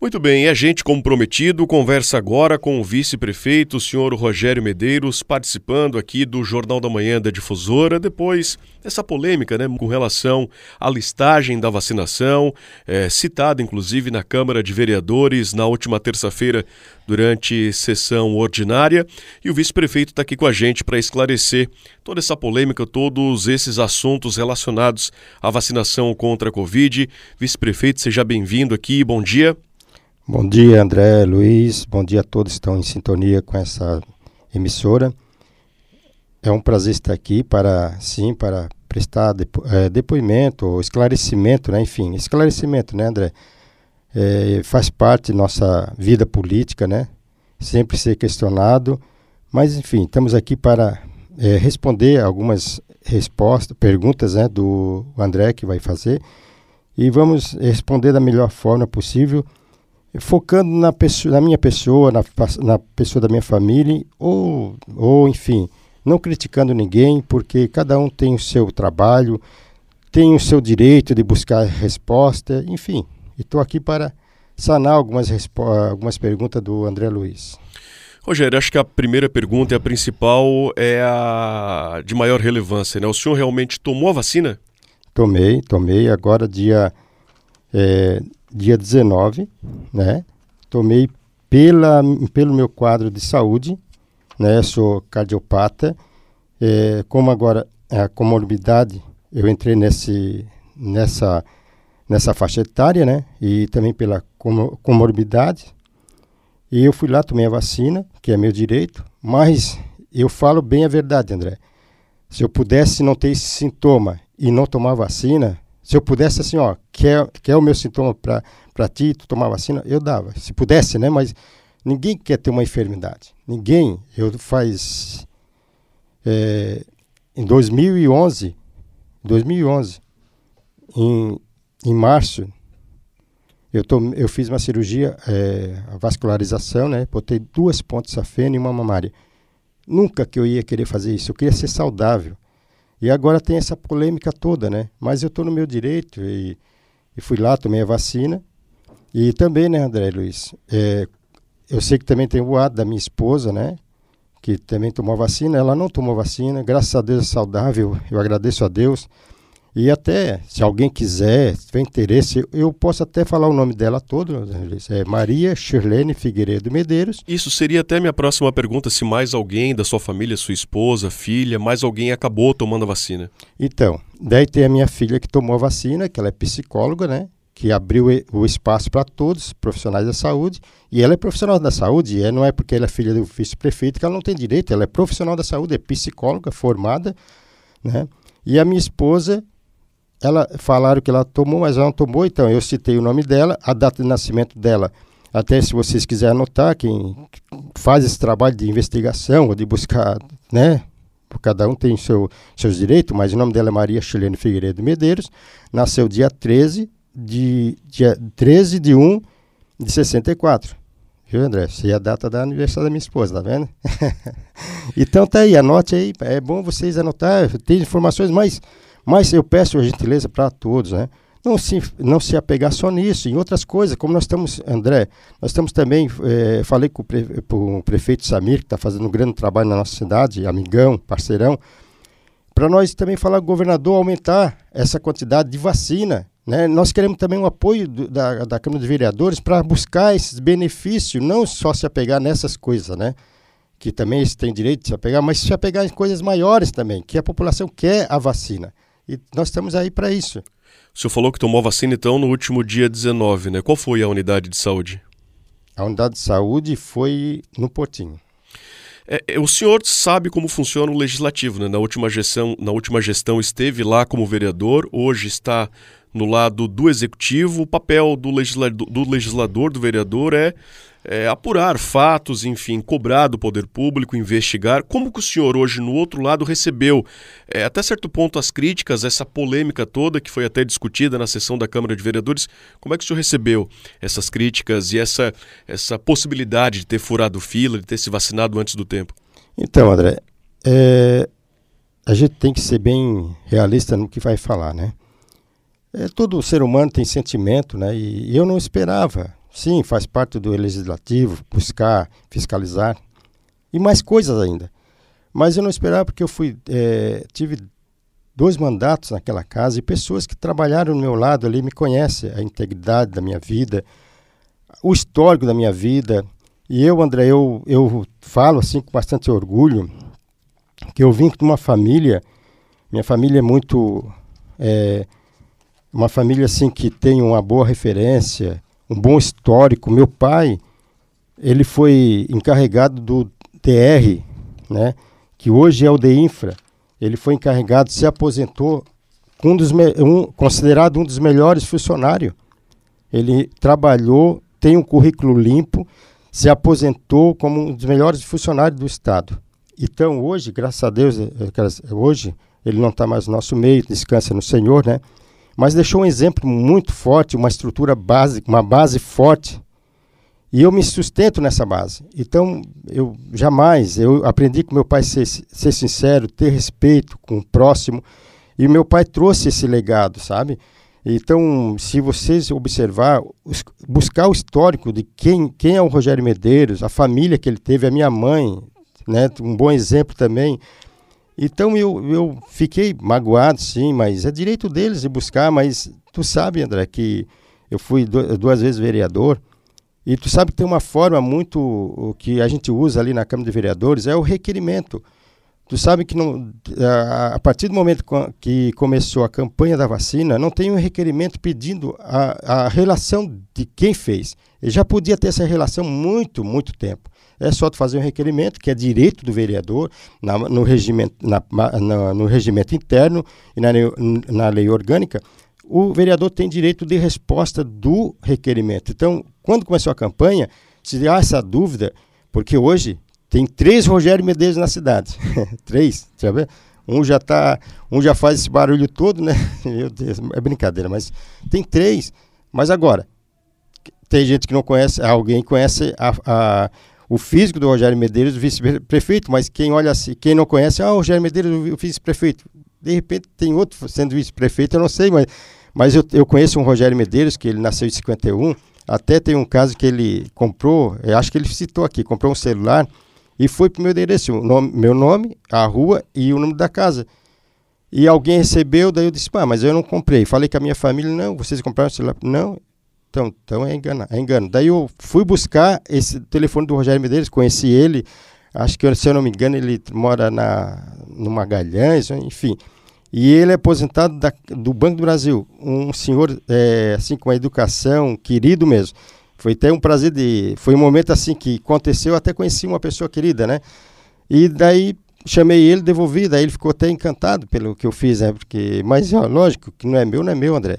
Muito bem, e a gente, como prometido, conversa agora com o vice-prefeito, o senhor Rogério Medeiros, participando aqui do Jornal da Manhã da Difusora, depois dessa polêmica né, com relação à listagem da vacinação, é, citada inclusive na Câmara de Vereadores na última terça-feira durante sessão ordinária. E o vice-prefeito está aqui com a gente para esclarecer toda essa polêmica, todos esses assuntos relacionados à vacinação contra a Covid. Vice-prefeito, seja bem-vindo aqui, bom dia. Bom dia, André, Luiz. Bom dia a todos que estão em sintonia com essa emissora. É um prazer estar aqui para, sim, para prestar depo é, depoimento esclarecimento, né? Enfim, esclarecimento, né, André? É, faz parte da nossa vida política, né? Sempre ser questionado. Mas, enfim, estamos aqui para é, responder algumas respostas, perguntas, né, do André que vai fazer. E vamos responder da melhor forma possível focando na, pessoa, na minha pessoa, na, na pessoa da minha família, ou, ou enfim, não criticando ninguém, porque cada um tem o seu trabalho, tem o seu direito de buscar resposta, enfim. Estou aqui para sanar algumas, algumas perguntas do André Luiz. Rogério, acho que a primeira pergunta e a principal é a de maior relevância. Né? O senhor realmente tomou a vacina? Tomei, tomei. Agora, dia é, dia 19, né? Tomei pela, pelo meu quadro de saúde, né? Sou cardiopata. É, como agora a comorbidade, eu entrei nesse, nessa, nessa faixa etária, né? E também pela comorbidade. E eu fui lá, tomei a vacina, que é meu direito, mas eu falo bem a verdade, André. Se eu pudesse não ter esse sintoma e não tomar vacina, se eu pudesse, assim, ó, quer, quer o meu sintoma para ti, tu tomar vacina, eu dava. Se pudesse, né? Mas ninguém quer ter uma enfermidade. Ninguém. Eu faz. É, em 2011, 2011, em, em março, eu, tô, eu fiz uma cirurgia, é, vascularização, né? Botei duas pontes safena e uma mamária. Nunca que eu ia querer fazer isso. Eu queria ser saudável. E agora tem essa polêmica toda, né? Mas eu estou no meu direito e, e, fui lá, tomei a vacina. E também, né, André Luiz? É, eu sei que também tem o lado da minha esposa, né? Que também tomou a vacina. Ela não tomou vacina, graças a Deus é saudável, eu agradeço a Deus. E até, se alguém quiser, se tiver interesse, eu posso até falar o nome dela todo. É Maria Shirlene Figueiredo Medeiros. Isso seria até minha próxima pergunta, se mais alguém da sua família, sua esposa, filha, mais alguém acabou tomando a vacina. Então, daí tem a minha filha que tomou a vacina, que ela é psicóloga, né? Que abriu o espaço para todos, profissionais da saúde. E ela é profissional da saúde, e não é porque ela é filha do vice-prefeito que ela não tem direito, ela é profissional da saúde, é psicóloga formada, né? E a minha esposa ela falaram que ela tomou, mas ela não tomou, então eu citei o nome dela, a data de nascimento dela. Até se vocês quiserem anotar, quem faz esse trabalho de investigação ou de buscar, né? Cada um tem seu, seus direitos, mas o nome dela é Maria Chilene Figueiredo Medeiros. Nasceu dia 13 de, dia 13 de 1 de 64. Viu, André? Essa é a data da aniversário da minha esposa, tá vendo? então tá aí, anote aí. É bom vocês anotar, tem informações mais mas eu peço a gentileza para todos, né? Não se, não se apegar só nisso, em outras coisas, como nós estamos, André, nós estamos também, é, falei com o, pre, com o, prefeito Samir, que está fazendo um grande trabalho na nossa cidade, amigão, parceirão, para nós também falar com o governador aumentar essa quantidade de vacina. Né? Nós queremos também o apoio do, da, da Câmara de Vereadores para buscar esses benefícios, não só se apegar nessas coisas, né? que também eles têm direito de se apegar, mas se apegar em coisas maiores também, que a população quer a vacina. E nós estamos aí para isso. O senhor falou que tomou vacina então no último dia 19, né? Qual foi a unidade de saúde? A unidade de saúde foi no Portinho. É, é, o senhor sabe como funciona o legislativo, né? Na última gestão, na última gestão esteve lá como vereador, hoje está no lado do executivo. O papel do legislador, do, legislador, do vereador é é, apurar fatos, enfim, cobrar do poder público, investigar. Como que o senhor hoje, no outro lado, recebeu, é, até certo ponto, as críticas, essa polêmica toda que foi até discutida na sessão da Câmara de Vereadores? Como é que o senhor recebeu essas críticas e essa, essa possibilidade de ter furado fila, de ter se vacinado antes do tempo? Então, André, é, a gente tem que ser bem realista no que vai falar, né? É, todo ser humano tem sentimento, né? E, eu não esperava sim, faz parte do legislativo, buscar, fiscalizar e mais coisas ainda. Mas eu não esperava porque eu fui, é, tive dois mandatos naquela casa e pessoas que trabalharam do meu lado ali me conhecem a integridade da minha vida, o histórico da minha vida. E eu, André, eu, eu falo assim com bastante orgulho que eu vim de uma família, minha família é muito é, uma família assim que tem uma boa referência, um bom histórico. Meu pai, ele foi encarregado do DR, né, que hoje é o DEINFRA. Ele foi encarregado, se aposentou, um dos um, considerado um dos melhores funcionários. Ele trabalhou, tem um currículo limpo, se aposentou como um dos melhores funcionários do Estado. Então, hoje, graças a Deus, é, é, hoje, ele não está mais no nosso meio, descansa no Senhor, né? Mas deixou um exemplo muito forte, uma estrutura básica, uma base forte. E eu me sustento nessa base. Então, eu jamais, eu aprendi com meu pai ser, ser sincero, ter respeito com o próximo. E meu pai trouxe esse legado, sabe? Então, se vocês observar, buscar o histórico de quem, quem é o Rogério Medeiros, a família que ele teve, a minha mãe, né, um bom exemplo também. Então eu, eu fiquei magoado, sim, mas é direito deles de buscar. Mas tu sabe, André, que eu fui duas vezes vereador e tu sabe que tem uma forma muito que a gente usa ali na Câmara de Vereadores é o requerimento. Tu sabe que não, a partir do momento que começou a campanha da vacina, não tem um requerimento pedindo a, a relação de quem fez. Ele já podia ter essa relação muito, muito tempo. É só fazer um requerimento, que é direito do vereador, na, no, regimento, na, na, no regimento interno e na, na lei orgânica, o vereador tem direito de resposta do requerimento. Então, quando começou a campanha, se há essa dúvida, porque hoje tem três Rogério Medeiros na cidade. três, sabe? Um já tá, um já faz esse barulho todo, né? Meu Deus, é brincadeira, mas tem três. Mas agora, tem gente que não conhece, alguém conhece a, a o físico do Rogério Medeiros, o vice-prefeito, mas quem olha assim, quem não conhece, ah, o Rogério Medeiros, o vice-prefeito. De repente tem outro sendo vice-prefeito, eu não sei, mas, mas eu, eu conheço um Rogério Medeiros, que ele nasceu em 51, até tem um caso que ele comprou, acho que ele citou aqui, comprou um celular e foi para o meu endereço, nome, meu nome, a rua e o número da casa. E alguém recebeu, daí eu disse, ah, mas eu não comprei. Falei com a minha família, não, vocês compraram o celular? Não, então, então é, engano, é engano. Daí eu fui buscar esse telefone do Rogério Medeiros, conheci ele, acho que se eu não me engano ele mora na, no Magalhães, enfim. E ele é aposentado da, do Banco do Brasil, um senhor é, assim com a educação, querido mesmo. Foi até um prazer de, foi um momento assim que aconteceu, até conheci uma pessoa querida, né? E daí chamei ele, devolvi, daí ele ficou até encantado pelo que eu fiz, né? Porque, mas ó, lógico que não é meu, não é meu, André.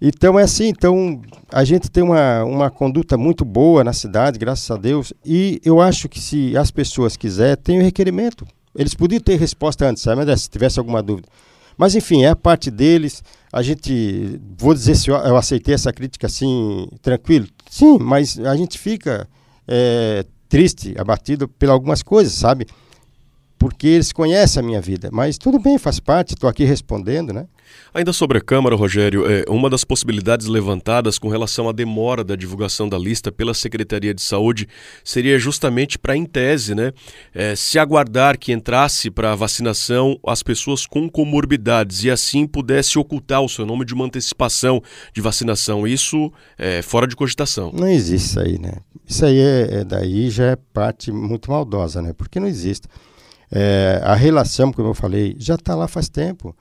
Então é assim, então a gente tem uma, uma conduta muito boa na cidade, graças a Deus, e eu acho que se as pessoas quiserem, tem o um requerimento. Eles podiam ter resposta antes, sabe, se tivesse alguma dúvida. Mas enfim, é a parte deles. A gente, vou dizer se eu, eu aceitei essa crítica assim, tranquilo. Sim, mas a gente fica é, triste, abatido por algumas coisas, sabe? Porque eles conhecem a minha vida. Mas tudo bem, faz parte, estou aqui respondendo, né? Ainda sobre a Câmara, Rogério, é, uma das possibilidades levantadas com relação à demora da divulgação da lista pela Secretaria de Saúde seria justamente para, em tese, né, é, se aguardar que entrasse para a vacinação as pessoas com comorbidades e assim pudesse ocultar o seu nome de uma antecipação de vacinação. Isso é fora de cogitação. Não existe isso aí, né? Isso aí é, é daí já é parte muito maldosa, né? Porque não existe. É, a relação, como eu falei, já está lá faz tempo.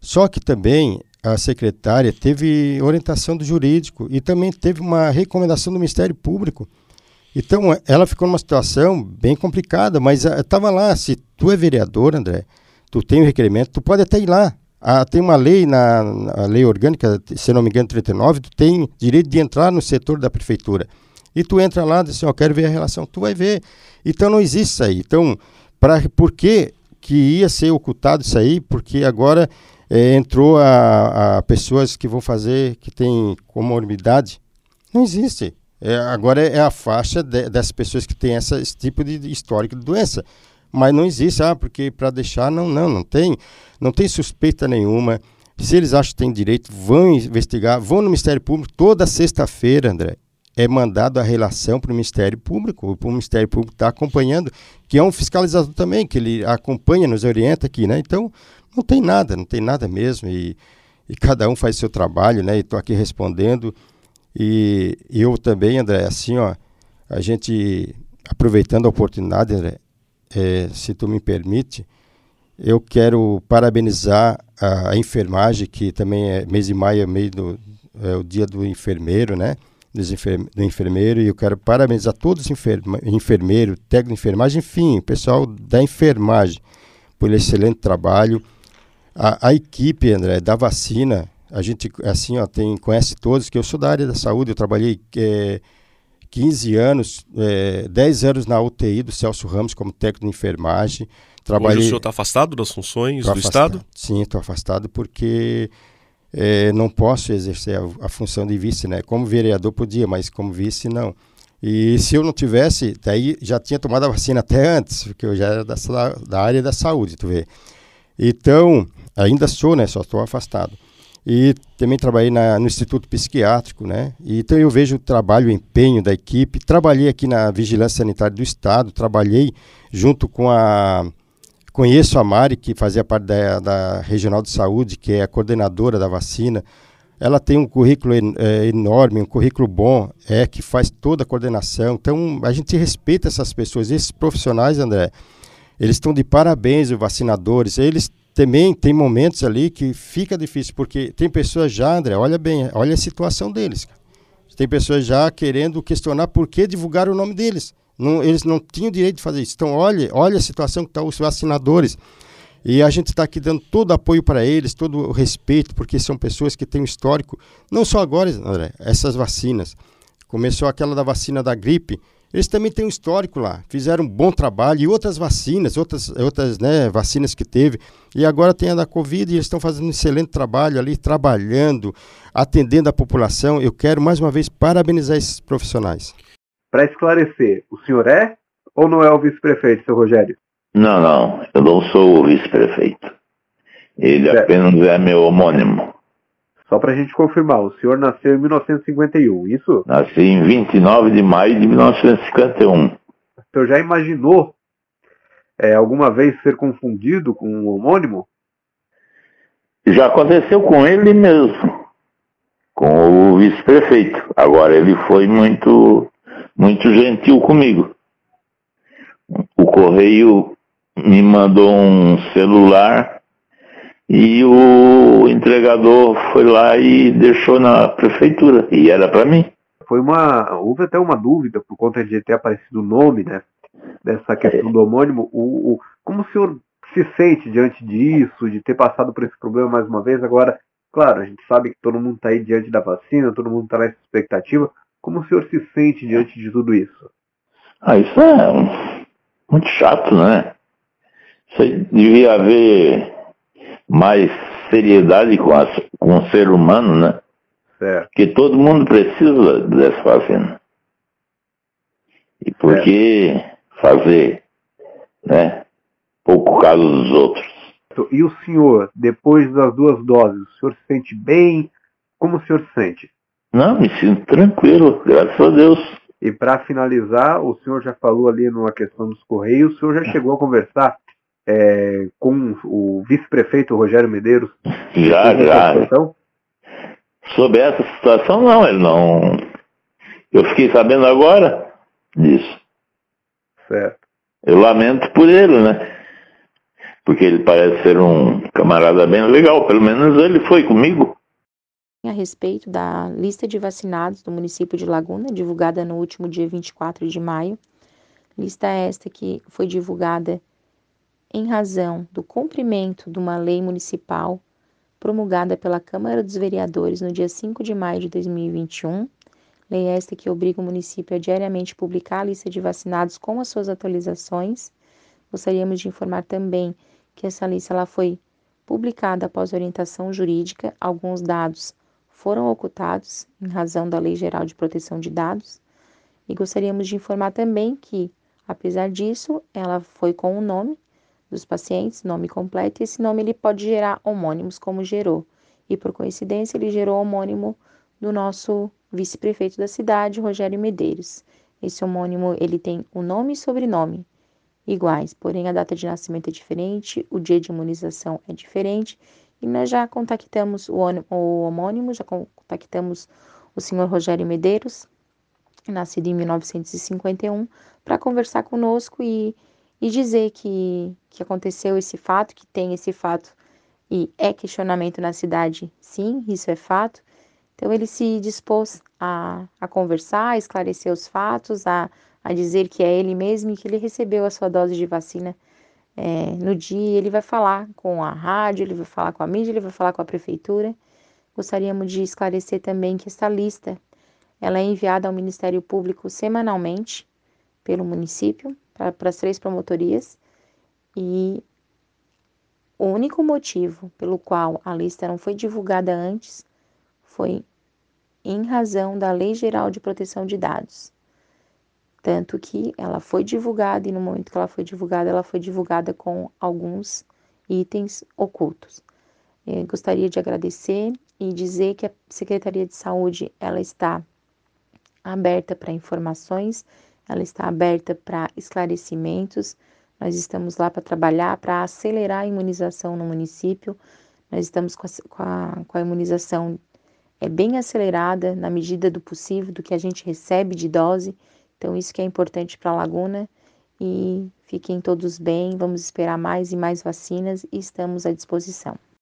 Só que também a secretária teve orientação do jurídico e também teve uma recomendação do Ministério Público. Então, ela ficou numa situação bem complicada, mas estava lá. Se tu é vereador, André, tu tem o um requerimento, tu pode até ir lá. Ah, tem uma lei, na, na, lei orgânica, se não me engano, 39, tu tem direito de entrar no setor da prefeitura. E tu entra lá e diz assim, ó, quero ver a relação. Tu vai ver. Então, não existe isso aí. Então, pra, por que, que ia ser ocultado isso aí? Porque agora é, entrou a, a, pessoas que vão fazer, que tem comorbidade. Não existe. É, agora é, a faixa de, dessas pessoas que têm essa, esse tipo de histórico de doença. Mas não existe, ah, porque para deixar, não, não, não tem. Não tem suspeita nenhuma. Se eles acham que têm direito, vão investigar, vão no Ministério Público toda sexta-feira, André. É mandado a relação para o Ministério Público, o Ministério Público está acompanhando, que é um fiscalizador também, que ele acompanha, nos orienta aqui, né? Então, não tem nada, não tem nada mesmo, e, e cada um faz seu trabalho, né? E estou aqui respondendo, e eu também, André, assim, ó, a gente, aproveitando a oportunidade, André, é, se tu me permite, eu quero parabenizar a, a, enfermagem, que também é mês de maio, é, mês do, é o dia do enfermeiro, né? Do enfermeiro, e eu quero parabenizar todos os enferma, enfermeiros, técnico de enfermagem, enfim, o pessoal da enfermagem, por excelente trabalho. A, a, equipe, André, da vacina, a gente, assim, ó, tem, conhece todos, que eu sou da área da saúde, eu trabalhei é, 15 anos, é, 10 anos na UTI do Celso Ramos como técnico de enfermagem. Trabalhei... Hoje o senhor está afastado das funções tô do afastado. Estado? Sim, estou afastado porque é, não posso exercer a, a, função de vice, né? Como vereador podia, mas como vice não. E se eu não tivesse, daí já tinha tomado a vacina até antes, porque eu já era da, da área da saúde, tu vê. Então, ainda sou, né? Só estou afastado. E também trabalhei na, no Instituto Psiquiátrico, né? Então eu vejo o trabalho, o empenho da equipe. Trabalhei aqui na Vigilância Sanitária do Estado, trabalhei junto com a Conheço a Mari, que fazia parte da, da Regional de Saúde, que é a coordenadora da vacina. Ela tem um currículo é, enorme, um currículo bom, é que faz toda a coordenação. Então, a gente respeita essas pessoas. Esses profissionais, André, eles estão de parabéns, os vacinadores. Eles também têm momentos ali que fica difícil, porque tem pessoas já, André, olha bem, olha a situação deles. Tem pessoas já querendo questionar por que divulgar o nome deles. Não, eles não tinham direito de fazer isso. Então, olhe, olha a situação que estão tá os vacinadores. E a gente está aqui dando todo o apoio para eles, todo o respeito, porque são pessoas que têm um histórico, não só agora, André, essas vacinas. Começou aquela da vacina da gripe, eles também têm um histórico lá, fizeram um bom trabalho, e outras vacinas, outras, outras né, vacinas que teve, e agora tem a da Covid, e eles estão fazendo um excelente trabalho ali, trabalhando, atendendo a população. Eu quero, mais uma vez, parabenizar esses profissionais. Para esclarecer, o senhor é ou não é o vice-prefeito, seu Rogério? Não, não, eu não sou o vice-prefeito. Ele certo. apenas é meu homônimo. Só para a gente confirmar, o senhor nasceu em 1951, isso? Nasci em 29 de maio de 1951. O senhor já imaginou é, alguma vez ser confundido com um homônimo? Já aconteceu com ele mesmo, com o vice-prefeito. Agora ele foi muito muito gentil comigo. O correio me mandou um celular e o entregador foi lá e deixou na prefeitura e era para mim. Foi uma houve até uma dúvida por conta de ter aparecido o nome, né? Dessa questão é. do homônimo. O, o, como o senhor se sente diante disso, de ter passado por esse problema mais uma vez? Agora, claro, a gente sabe que todo mundo está aí diante da vacina, todo mundo está nessa expectativa. Como o senhor se sente diante de tudo isso? Ah, isso é muito chato, né? Isso devia haver mais seriedade com, a, com o ser humano, né? Certo. Que todo mundo precisa dessa vacina. E por que fazer, né? Pouco caso dos outros. E o senhor, depois das duas doses, o senhor se sente bem? Como o senhor se sente? Não, me sinto tranquilo, graças a Deus. E para finalizar, o senhor já falou ali numa questão dos Correios, o senhor já chegou a conversar é, com o vice-prefeito Rogério Medeiros? Já, já. Sobre essa situação, não, ele não. Eu fiquei sabendo agora disso. Certo. Eu lamento por ele, né? Porque ele parece ser um camarada bem legal, pelo menos ele foi comigo a respeito da lista de vacinados do município de Laguna, divulgada no último dia 24 de maio. Lista esta que foi divulgada em razão do cumprimento de uma lei municipal promulgada pela Câmara dos Vereadores no dia 5 de maio de 2021. Lei esta que obriga o município a diariamente publicar a lista de vacinados com as suas atualizações. Gostaríamos de informar também que essa lista ela foi publicada após orientação jurídica. Alguns dados foram ocultados em razão da Lei Geral de Proteção de Dados. E gostaríamos de informar também que, apesar disso, ela foi com o nome dos pacientes, nome completo, e esse nome ele pode gerar homônimos como gerou. E por coincidência, ele gerou homônimo do nosso vice-prefeito da cidade, Rogério Medeiros. Esse homônimo ele tem o nome e sobrenome iguais, porém a data de nascimento é diferente, o dia de imunização é diferente e nós já contactamos o, o homônimo, já contactamos o senhor Rogério Medeiros, nascido em 1951, para conversar conosco e, e dizer que, que aconteceu esse fato, que tem esse fato e é questionamento na cidade, sim, isso é fato. Então ele se dispôs a, a conversar, a esclarecer os fatos, a, a dizer que é ele mesmo e que ele recebeu a sua dose de vacina é, no dia. Ele vai falar com a rádio, ele vai falar com a mídia, ele vai falar com a prefeitura. Gostaríamos de esclarecer também que esta lista ela é enviada ao Ministério Público semanalmente pelo município para as três promotorias e o único motivo pelo qual a lista não foi divulgada antes foi em razão da Lei Geral de Proteção de Dados. Tanto que ela foi divulgada e no momento que ela foi divulgada, ela foi divulgada com alguns itens ocultos. Eu gostaria de agradecer e dizer que a Secretaria de Saúde ela está aberta para informações, ela está aberta para esclarecimentos nós estamos lá para trabalhar, para acelerar a imunização no município. Nós estamos com a, com a, com a imunização é bem acelerada na medida do possível, do que a gente recebe de dose. Então, isso que é importante para a Laguna. E fiquem todos bem, vamos esperar mais e mais vacinas e estamos à disposição.